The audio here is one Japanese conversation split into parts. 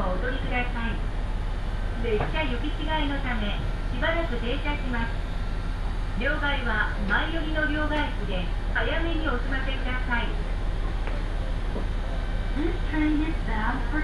をお取りください列車行き違いのためしばらく停車します。両替は前寄りの両替機で早めにお済ませください。This train is bound for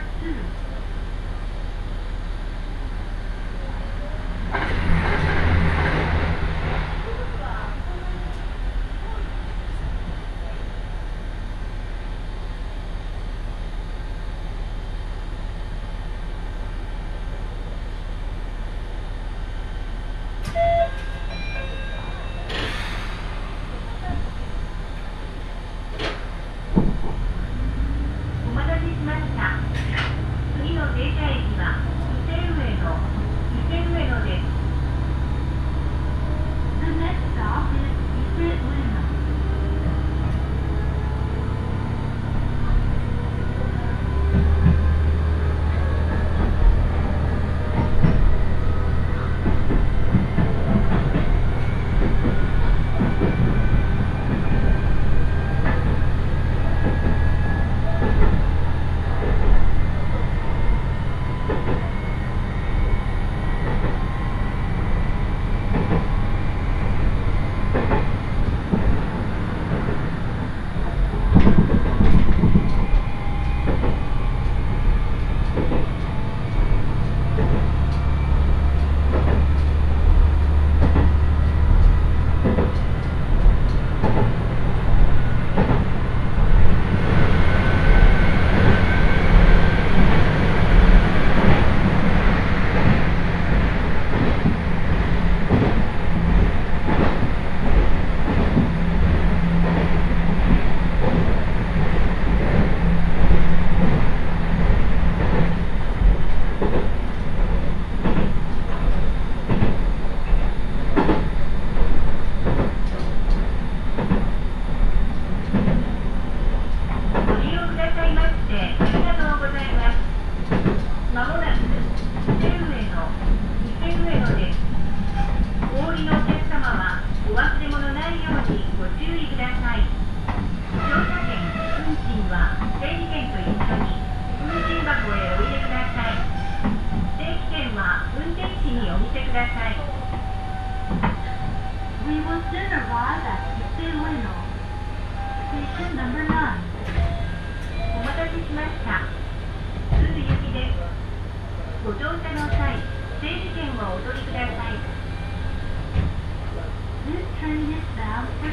Soon arrive at Kitse Ueno. Station number 9. お待たせしました。鈴行きです。ご乗車の際、整理券をお取りください。This train is bound for